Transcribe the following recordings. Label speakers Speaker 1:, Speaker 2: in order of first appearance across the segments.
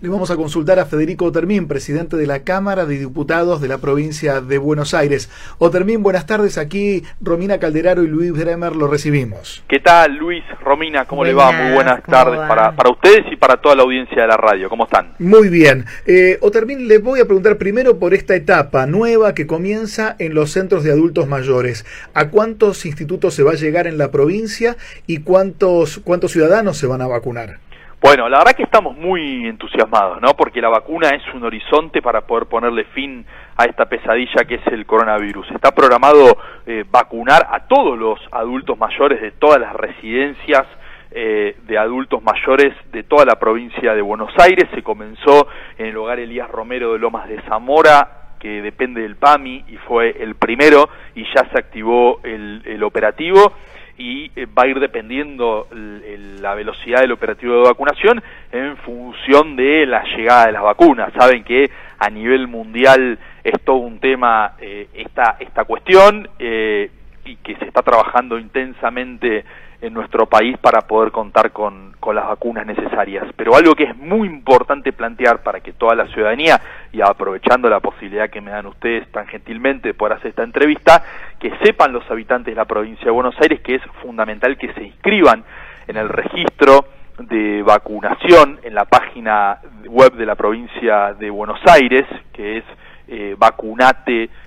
Speaker 1: Le vamos a consultar a Federico Otermín, presidente de la Cámara de Diputados de la provincia de Buenos Aires. Otermín, buenas tardes. Aquí Romina Calderaro y Luis Bremer lo recibimos.
Speaker 2: ¿Qué tal, Luis? Romina, ¿cómo le va? Muy buenas tardes para, para, ustedes y para toda la audiencia de la radio. ¿Cómo están?
Speaker 1: Muy bien. Eh, Otermín, le voy a preguntar primero por esta etapa nueva que comienza en los centros de adultos mayores. ¿A cuántos institutos se va a llegar en la provincia y cuántos, cuántos ciudadanos se van a vacunar?
Speaker 2: Bueno, la verdad que estamos muy entusiasmados, ¿no? Porque la vacuna es un horizonte para poder ponerle fin a esta pesadilla que es el coronavirus. Está programado eh, vacunar a todos los adultos mayores de todas las residencias eh, de adultos mayores de toda la provincia de Buenos Aires. Se comenzó en el hogar Elías Romero de Lomas de Zamora, que depende del PAMI y fue el primero y ya se activó el, el operativo y eh, va a ir dependiendo la velocidad del operativo de vacunación en función de la llegada de las vacunas. Saben que a nivel mundial es todo un tema eh, esta, esta cuestión eh, y que se está trabajando intensamente en nuestro país para poder contar con, con, las vacunas necesarias. Pero algo que es muy importante plantear para que toda la ciudadanía, y aprovechando la posibilidad que me dan ustedes tan gentilmente de poder hacer esta entrevista, que sepan los habitantes de la provincia de Buenos Aires que es fundamental que se inscriban en el registro de vacunación en la página web de la provincia de Buenos Aires, que es eh, vacunate.pba,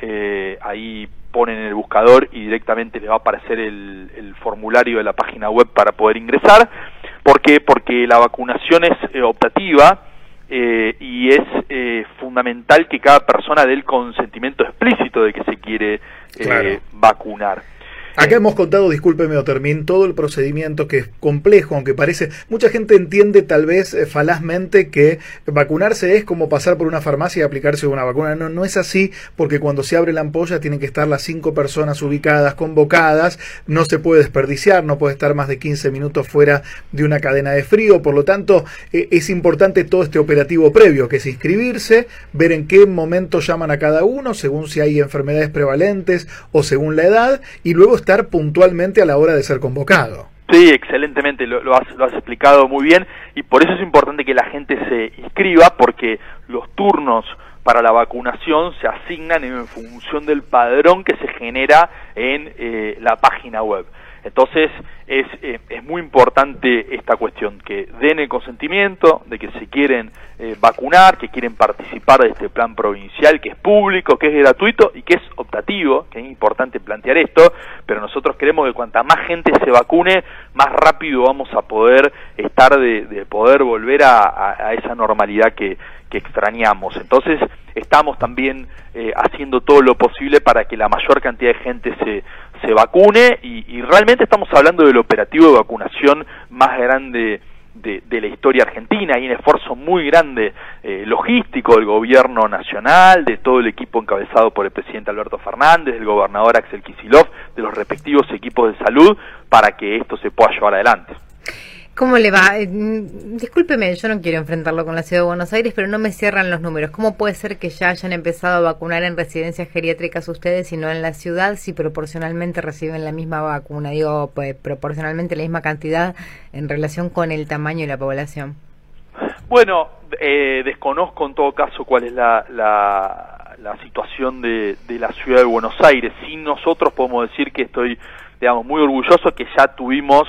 Speaker 2: eh, ahí ponen en el buscador y directamente les va a aparecer el, el formulario de la página web para poder ingresar. ¿Por qué? Porque la vacunación es eh, optativa eh, y es eh, fundamental que cada persona dé el consentimiento explícito de que se quiere eh, vacunar.
Speaker 1: Acá hemos contado, discúlpeme Otermín, todo el procedimiento que es complejo, aunque parece, mucha gente entiende tal vez eh, falazmente que vacunarse es como pasar por una farmacia y aplicarse una vacuna. No, no es así, porque cuando se abre la ampolla tienen que estar las cinco personas ubicadas, convocadas, no se puede desperdiciar, no puede estar más de 15 minutos fuera de una cadena de frío, por lo tanto eh, es importante todo este operativo previo, que es inscribirse, ver en qué momento llaman a cada uno, según si hay enfermedades prevalentes o según la edad, y luego estar puntualmente a la hora de ser convocado.
Speaker 2: Sí, excelentemente, lo, has, lo, has, explicado muy bien y por eso es importante que la gente se inscriba porque los turnos para la vacunación se asignan en función del padrón que se genera en eh, la página web. Entonces es, eh, es muy importante esta cuestión, que den el consentimiento de que se quieren eh, vacunar, que quieren participar de este plan provincial, que es público, que es gratuito y que es optativo, que es importante plantear esto, pero nosotros queremos que cuanta más gente se vacune, más rápido vamos a poder estar de, de poder volver a, a, esa normalidad que, que extrañamos. Entonces, estamos también eh, haciendo todo lo posible para que la mayor cantidad de gente se, se vacune y, realmente estamos hablando del operativo de vacunación más grande de, de, la historia argentina. Hay un esfuerzo muy grande eh, logístico del gobierno nacional, de todo el equipo encabezado por el presidente Alberto Fernández, del gobernador Axel Kisilov, de los respectivos equipos de salud, para que esto se pueda llevar adelante.
Speaker 3: ¿Cómo le va? Eh, discúlpeme, yo no quiero enfrentarlo con la ciudad de Buenos Aires, pero no me cierran los números. ¿Cómo puede ser que ya hayan empezado a vacunar en residencias geriátricas ustedes y no en la ciudad si proporcionalmente reciben la misma vacuna? Digo, pues, proporcionalmente la misma cantidad en relación con el tamaño de la población.
Speaker 2: Bueno, eh, desconozco en todo caso cuál es la, la, la situación de, de la ciudad de Buenos Aires. Sí nosotros podemos decir que estoy, digamos, muy orgulloso que ya tuvimos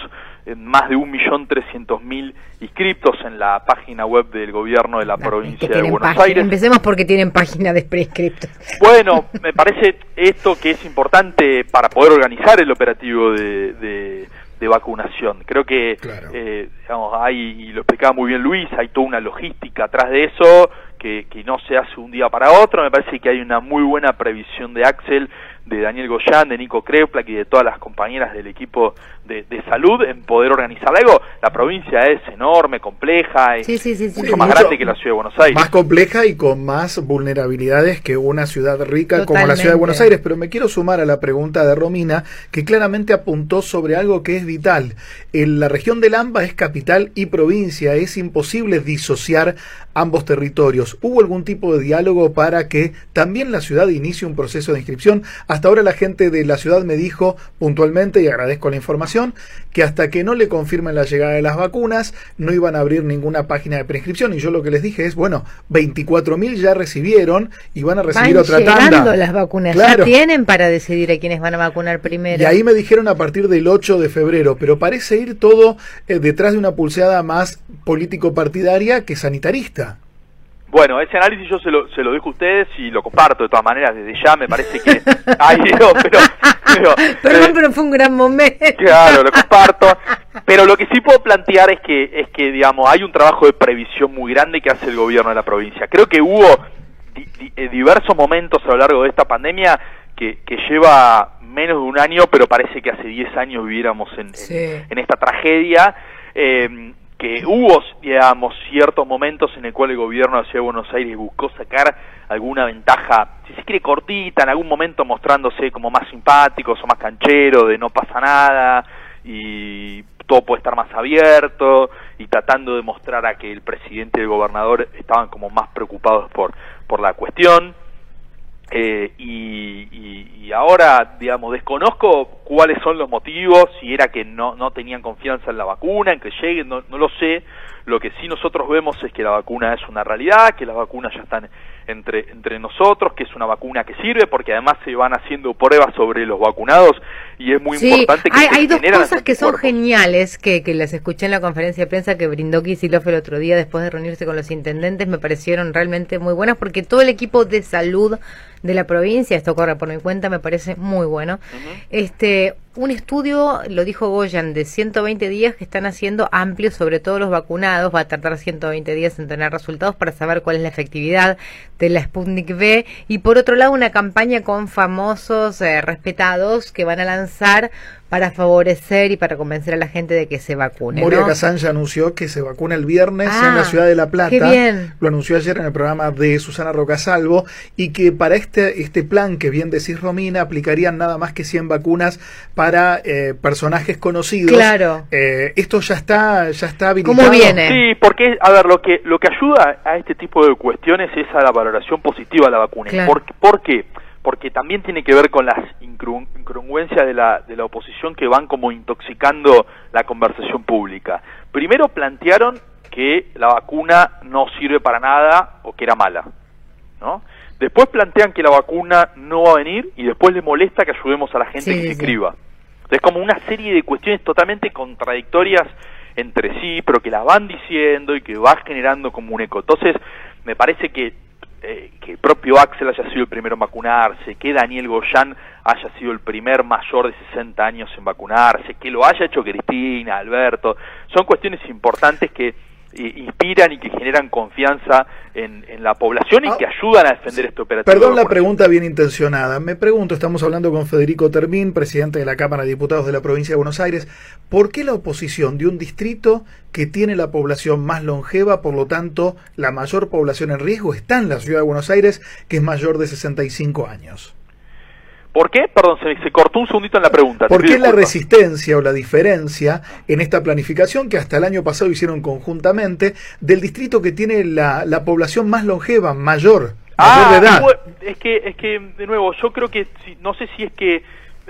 Speaker 2: más de un millón trescientos mil inscriptos en la página web del gobierno de la provincia de Buenos
Speaker 3: página.
Speaker 2: Aires.
Speaker 3: Empecemos porque tienen página de prescriptos.
Speaker 2: Bueno, me parece esto que es importante para poder organizar el operativo de, de, de vacunación. Creo que, claro. eh, digamos, hay, y lo explicaba muy bien Luis, hay toda una logística atrás de eso que, que no se hace un día para otro. Me parece que hay una muy buena previsión de Axel de Daniel Goyán, de Nico Kreplak y de todas las compañeras del equipo de, de, salud en poder organizar algo. La provincia es enorme, compleja, es
Speaker 3: sí, sí, sí,
Speaker 2: mucho más mucho grande que la ciudad de Buenos Aires.
Speaker 1: Más compleja y con más vulnerabilidades que una ciudad rica Totalmente. como la ciudad de Buenos Aires. Pero me quiero sumar a la pregunta de Romina, que claramente apuntó sobre algo que es vital. En la región del AMBA es capital y provincia, es imposible disociar ambos territorios. ¿Hubo algún tipo de diálogo para que también la ciudad inicie un proceso de inscripción? Hasta ahora la gente de la ciudad me dijo puntualmente, y agradezco la información, información que hasta que no le confirmen la llegada de las vacunas no iban a abrir ninguna página de prescripción y yo lo que les dije es, bueno, 24.000 ya recibieron y van a recibir
Speaker 3: van
Speaker 1: otra
Speaker 3: llegando
Speaker 1: tanda.
Speaker 3: las vacunas,
Speaker 1: Claro.
Speaker 3: ya tienen para decidir a quiénes van a vacunar primero.
Speaker 1: Y ahí me dijeron a partir del 8 de febrero, pero parece ir todo eh, detrás de una pulseada más político-partidaria que sanitarista.
Speaker 2: Bueno, ese análisis yo se lo, se lo dejo a ustedes y lo comparto de todas maneras desde ya, me parece que... Ay, Dios, pero... pero,
Speaker 3: Perdón,
Speaker 2: eh,
Speaker 3: pero fue un gran momento.
Speaker 2: Claro, lo comparto. Pero lo que sí puedo plantear es que, es que, digamos, hay un trabajo de previsión muy grande que hace el gobierno de la provincia. Creo que hubo di- di- eh, diversos momentos a lo largo de esta pandemia que, que lleva menos de un año, pero parece que hace 10 años viviéramos en, en esta tragedia. eh, que hubo, digamos, ciertos momentos en el cual el gobierno de Ciudad de Buenos Aires buscó sacar alguna ventaja, si se quiere cortita, en algún momento mostrándose como más simpáticos o más canchero, de no pasa nada y todo puede estar más abierto y tratando de mostrar a que el presidente y el gobernador estaban como más preocupados por, por la cuestión. Eh, y, y- y ahora, digamos, desconozco cuáles son los motivos, si era que no, no tenían confianza en la vacuna, en que lleguen, no, no lo sé. Lo que sí nosotros vemos es que la vacuna es una realidad, que las vacunas ya están entre, entre nosotros, que es una vacuna que sirve, porque además se van haciendo pruebas sobre los vacunados y es muy
Speaker 3: Sí,
Speaker 2: importante que
Speaker 3: hay,
Speaker 2: se
Speaker 3: hay dos cosas que son geniales que, que las escuché en la conferencia de prensa que brindó Kicillof el otro día después de reunirse con los intendentes, me parecieron realmente muy buenas porque todo el equipo de salud de la provincia, esto corre por mi cuenta, me parece muy bueno. Este, un estudio, lo dijo Goyan, de 120 días que están haciendo amplio sobre todos los vacunados, va a tardar 120 días en tener resultados para saber cuál es la efectividad de la Sputnik V. Y por otro lado una campaña con famosos eh, respetados que van a lanzar para favorecer y para convencer a la gente de que se vacune.
Speaker 1: Moria
Speaker 3: ¿no?
Speaker 1: Kazan ya anunció que se vacuna el viernes
Speaker 3: Ah,
Speaker 1: en la ciudad de La Plata.
Speaker 3: qué bien.
Speaker 1: Lo anunció ayer en el programa de Susana Rocasalvo y que para este, este plan que bien decís Romina aplicarían nada más que 100 vacunas para eh, personajes conocidos.
Speaker 3: Claro.
Speaker 1: Eh, esto ya está ya está habilitado.
Speaker 3: ¿Cómo viene?
Speaker 2: Sí, porque, a ver, lo que, lo que ayuda a este tipo de cuestiones es a la valoración positiva de la vacuna.
Speaker 3: Claro.
Speaker 2: ¿Por, por qué? Porque también tiene que ver con las incongruencias de la, de la oposición que van como intoxicando la conversación pública. Primero plantearon que la vacuna no sirve para nada o que era mala, ¿no? Después plantean que la vacuna no va a venir y después le molesta que ayudemos a la gente
Speaker 3: Sí,
Speaker 2: que
Speaker 3: sí,
Speaker 2: se
Speaker 3: sí.
Speaker 2: inscriba. Es como una serie de cuestiones totalmente contradictorias entre sí, pero que las van diciendo y que va generando como un eco. Entonces, me parece que, eh, que el propio Axel haya sido el primero en vacunarse, que Daniel Goyan haya sido el primer mayor de 60 años en vacunarse, que lo haya hecho Cristina, Alberto, son cuestiones importantes que inspiran y que generan confianza en, en la población y
Speaker 1: Ah,
Speaker 2: que ayudan a defender este operativo.
Speaker 1: Perdón la pregunta bien intencionada. Me pregunto, estamos hablando con Federico Termín, presidente de la Cámara de Diputados de la provincia de Buenos Aires. ¿Por qué la oposición de un distrito que tiene la población más longeva, por lo tanto, la mayor población en riesgo, está en la ciudad de Buenos Aires, que es mayor de 65 años?
Speaker 2: ¿Por qué? Perdón, se, se cortó un segundito en la pregunta.
Speaker 1: ¿Por qué la resistencia o la diferencia en esta planificación que hasta el año pasado hicieron conjuntamente del distrito que tiene la, la población más longeva, mayor, mayor
Speaker 2: Ah,
Speaker 1: de edad?
Speaker 2: es que, es que, de nuevo, yo creo que, no sé si es que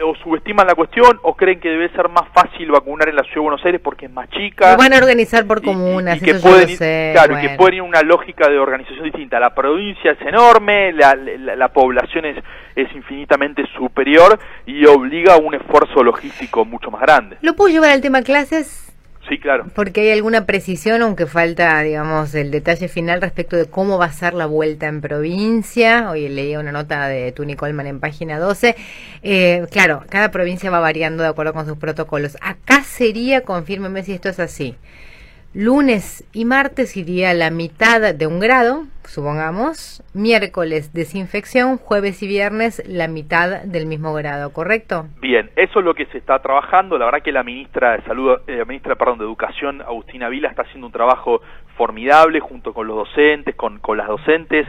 Speaker 2: o subestiman la cuestión o creen que debe ser más fácil vacunar en la Ciudad de Buenos Aires porque es más chica.
Speaker 3: Lo van a organizar por
Speaker 2: y- y-
Speaker 3: comunas,
Speaker 2: y, que
Speaker 3: eso
Speaker 2: pueden ir-
Speaker 3: sé.
Speaker 2: claro, y que pueden ir una lógica de organización distinta. La provincia es enorme, la, la, la población es, es infinitamente superior y obliga a un esfuerzo logístico mucho más grande.
Speaker 3: ¿Lo puedo llevar al tema clases?
Speaker 2: Sí, claro.
Speaker 3: Porque hay alguna precisión, aunque falta, digamos, el detalle final respecto de cómo va a ser la vuelta en provincia. Hoy leía una nota de Tuni Colman en página 12. Eh, claro, cada provincia va variando de acuerdo con sus protocolos. Acá sería, confírmeme si esto es así. Lunes y martes iría la mitad de un grado, supongamos. Miércoles desinfección, jueves y viernes la mitad del mismo grado, ¿correcto?
Speaker 2: Bien, eso es lo que se está trabajando. La verdad que la ministra de Salud, eh, la ministra, de Educación, Agustina Vila, está haciendo un trabajo formidable junto con los docentes, con, con las docentes,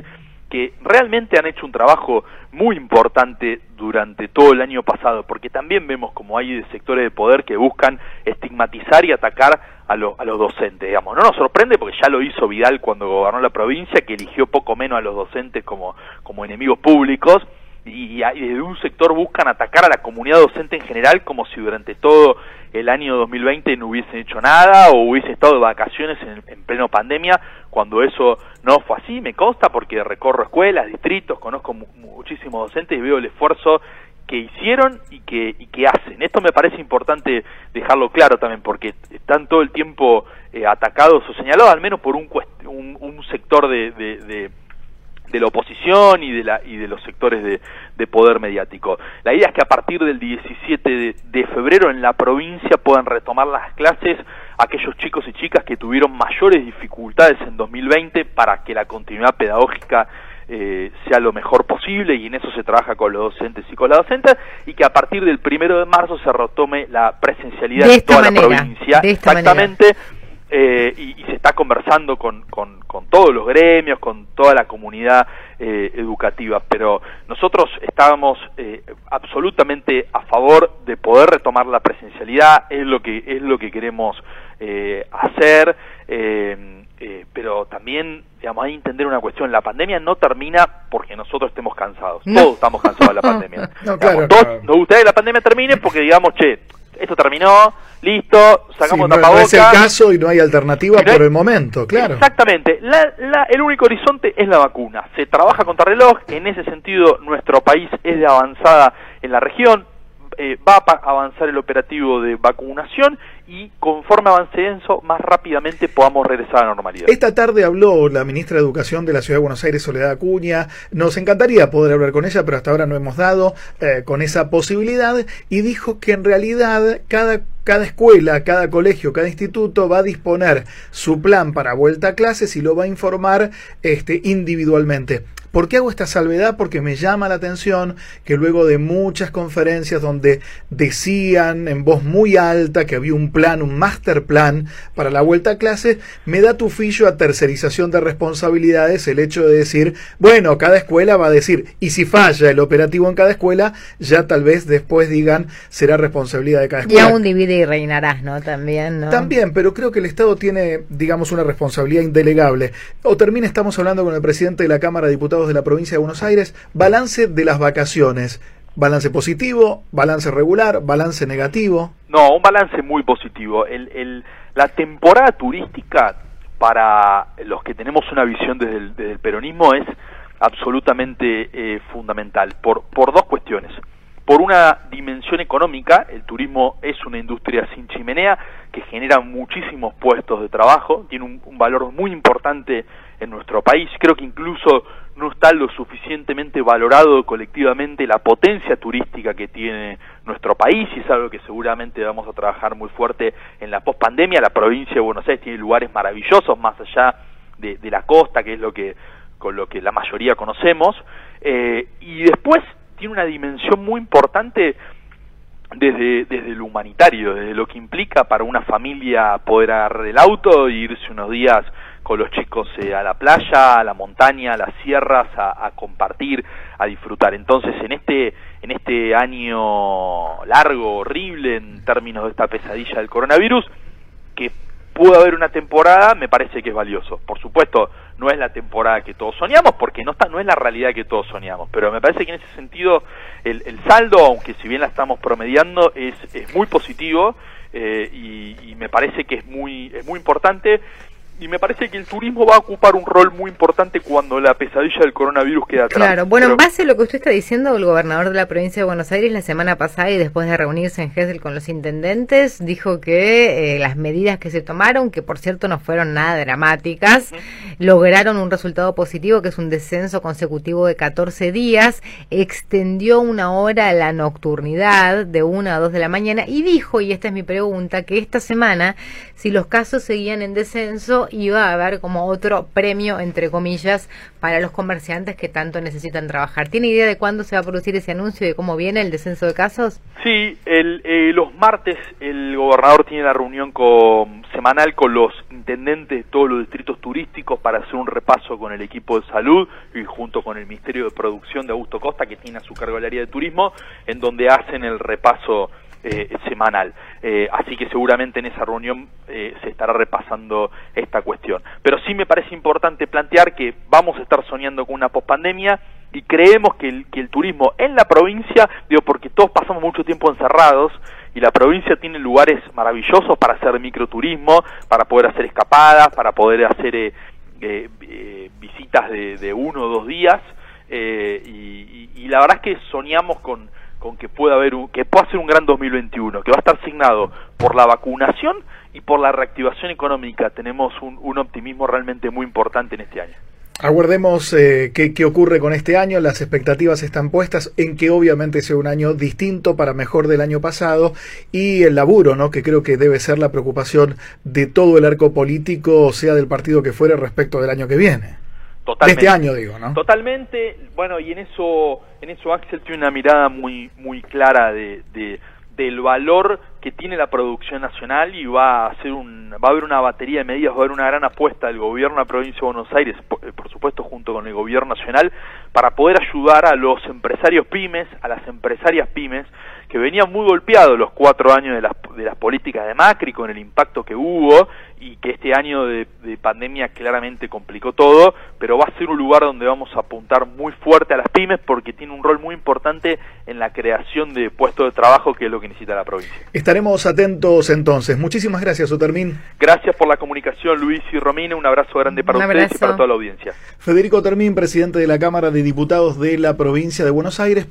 Speaker 2: que realmente han hecho un trabajo muy importante durante todo el año pasado, porque también vemos como hay sectores de poder que buscan estigmatizar y atacar a, lo- a los docentes, digamos. No nos sorprende porque ya lo hizo Vidal cuando gobernó la provincia, que eligió poco menos a los docentes como, como enemigos públicos, y, desde un sector buscan atacar a la comunidad docente en general como si durante todo el año 2020 no hubiesen hecho nada o hubiese estado de vacaciones en, en, pleno pandemia, cuando eso no fue así, me consta porque recorro escuelas, distritos, conozco muchísimos docentes y veo el esfuerzo que hicieron y que, y que hacen. Esto me parece importante dejarlo claro también, porque están todo el tiempo eh, atacados o señalados, al menos por un, un, sector de, de, la oposición y de, la, y de los sectores de, de, poder mediático. La idea es que a partir del 17 de, de febrero en la provincia puedan retomar las clases aquellos chicos y chicas que tuvieron mayores dificultades en 2020 para que la continuidad pedagógica eh, sea lo mejor posible y en eso se trabaja con los docentes y con la docentes y que a partir del primero de marzo se retome la presencialidad
Speaker 3: de
Speaker 2: en toda
Speaker 3: la
Speaker 2: provincia exactamente eh, y, se está conversando con, con, todos los gremios, con toda la comunidad eh, educativa, pero nosotros estábamos absolutamente a favor de poder retomar la presencialidad, es lo que es lo que queremos hacer. Eh, pero también, digamos, hay que entender una cuestión, la pandemia no termina porque nosotros estemos cansados, todos estamos cansados de la pandemia. no, claro, todos nos gustaría que la pandemia termine porque digamos, che, esto terminó, listo, sacamos sí,
Speaker 1: no, es el caso y no hay alternativa por el momento, claro.
Speaker 2: Exactamente, el único horizonte es la vacuna, se trabaja contra reloj, en ese sentido nuestro país es de avanzada en la región, eh, va a avanzar el operativo de vacunación y conforme avance eso, más rápidamente podamos regresar a la normalidad.
Speaker 1: Esta tarde habló la ministra de Educación de la Ciudad de Buenos Aires, Soledad Acuña. Nos encantaría poder hablar con ella, pero hasta ahora no hemos dado eh, con esa posibilidad y dijo que en realidad cada cada escuela, cada colegio, cada instituto va a disponer su plan para vuelta a clases y lo va a informar este, individualmente. ¿Por qué hago esta salvedad? Porque me llama la atención que luego de muchas conferencias donde decían en voz muy alta que había un plan, un master plan para la vuelta a clase, me da tufillo a tercerización de responsabilidades el hecho de decir, bueno, cada escuela va a decir, y si falla el operativo en cada escuela, ya tal vez después digan, será responsabilidad de cada escuela.
Speaker 3: Y aún divide y reinarás, ¿no? También, ¿no?
Speaker 1: También, pero creo que el Estado tiene, digamos, una responsabilidad indelegable. O termina, estamos hablando con el presidente de la Cámara de Diputados de la provincia de Buenos Aires, balance de las vacaciones. Balance positivo, balance regular, balance negativo.
Speaker 2: No, un balance muy positivo. El, el, la temporada turística para los que tenemos una visión desde el, peronismo es absolutamente eh, fundamental por, por dos cuestiones. Por una dimensión económica, el turismo es una industria sin chimenea que genera muchísimos puestos de trabajo, tiene un, un valor muy importante en nuestro país. Creo que incluso no está lo suficientemente valorado colectivamente la potencia turística que tiene nuestro país y es algo que seguramente vamos a trabajar muy fuerte en la pospandemia. La provincia de Buenos Aires tiene lugares maravillosos más allá de, la costa, que es lo que con lo que la mayoría conocemos, eh, y después tiene una dimensión muy importante desde, desde lo humanitario, desde lo que implica para una familia poder agarrar el auto e irse unos días con los chicos eh, a la playa, a la montaña, a las sierras, a, compartir, a disfrutar. Entonces, en este, en este año largo, horrible en términos de esta pesadilla del coronavirus, que pudo haber una temporada, me parece que es valioso. Por supuesto, no es la temporada que todos soñamos, porque no, está, no es la realidad que todos soñamos, pero me parece que en ese sentido el, el saldo, aunque si bien la estamos promediando, es, es muy positivo eh, y, y, me parece que es muy, es muy importante y me parece que el turismo va a ocupar un rol muy importante cuando la pesadilla del coronavirus queda atrás.
Speaker 3: Claro, bueno, en base a lo que usted está diciendo, el gobernador de la provincia de Buenos Aires la semana pasada y después de reunirse en Gesell con los intendentes, dijo que eh, las medidas que se tomaron, que por cierto no fueron nada dramáticas, lograron un resultado positivo, que es un descenso consecutivo de 14 días, extendió una hora la nocturnidad de 1 a 2 de la mañana y dijo, y esta es mi pregunta, que esta semana, si los casos seguían en descenso, iba a haber como otro premio, entre comillas, para los comerciantes que tanto necesitan trabajar. ¿Tiene idea de cuándo se va a producir ese anuncio y de cómo viene el descenso de casos?
Speaker 2: Sí, el, eh, los martes el gobernador tiene la reunión semanal con los intendentes de todos los distritos turísticos para hacer un repaso con el equipo de salud y junto con el Ministerio de Producción de Augusto Costa, que tiene a su cargo el área de turismo, en donde hacen el repaso eh, semanal. Eh, así que seguramente en esa reunión eh, se estará repasando esta cuestión. Pero sí me parece importante plantear que vamos a estar soñando con una pospandemia y creemos que el, turismo en la provincia, digo, porque todos pasamos mucho tiempo encerrados, y la provincia tiene lugares maravillosos para hacer microturismo, para poder hacer escapadas, para poder hacer eh, eh, eh visitas de, de, uno o dos días, eh, y, la verdad es que soñamos con, con que pueda haber un, que pueda ser un gran 2021, que va a estar signado por la vacunación y por la reactivación económica. Tenemos un, optimismo realmente muy importante en este año.
Speaker 1: Aguardemos eh, qué, qué, ocurre con este año, las expectativas están puestas en que obviamente sea un año distinto para mejor del año pasado y el laburo, ¿no? que creo que debe ser la preocupación de todo el arco político, sea del partido que fuere, respecto del año que viene.
Speaker 2: Totalmente.
Speaker 1: De este año, digo, ¿no?
Speaker 2: Totalmente, bueno, y en eso, en eso Axel tiene una mirada muy, muy clara de, de del valor que tiene la producción nacional y va a hacer un va a haber una batería de medidas, va a haber una gran apuesta del gobierno de la provincia de Buenos Aires, por, por, supuesto junto con el gobierno nacional, para poder ayudar a los empresarios pymes, a las empresarias pymes, que venían muy golpeados los cuatro años de las, de las políticas de Macri con el impacto que hubo y que este año de, de, pandemia claramente complicó todo, pero va a ser un lugar donde vamos a apuntar muy fuerte a las pymes porque tiene un rol muy importante en la creación de puestos de trabajo que es lo que necesita la provincia.
Speaker 1: Estaremos atentos entonces. Muchísimas gracias, Otermín.
Speaker 2: Gracias por la comunicación, Luis y Romina. Un abrazo grande para
Speaker 3: un
Speaker 2: ustedes
Speaker 3: abrazo.
Speaker 2: y para toda la audiencia.
Speaker 1: Federico Termín, presidente de la Cámara de Diputados de la provincia de Buenos Aires.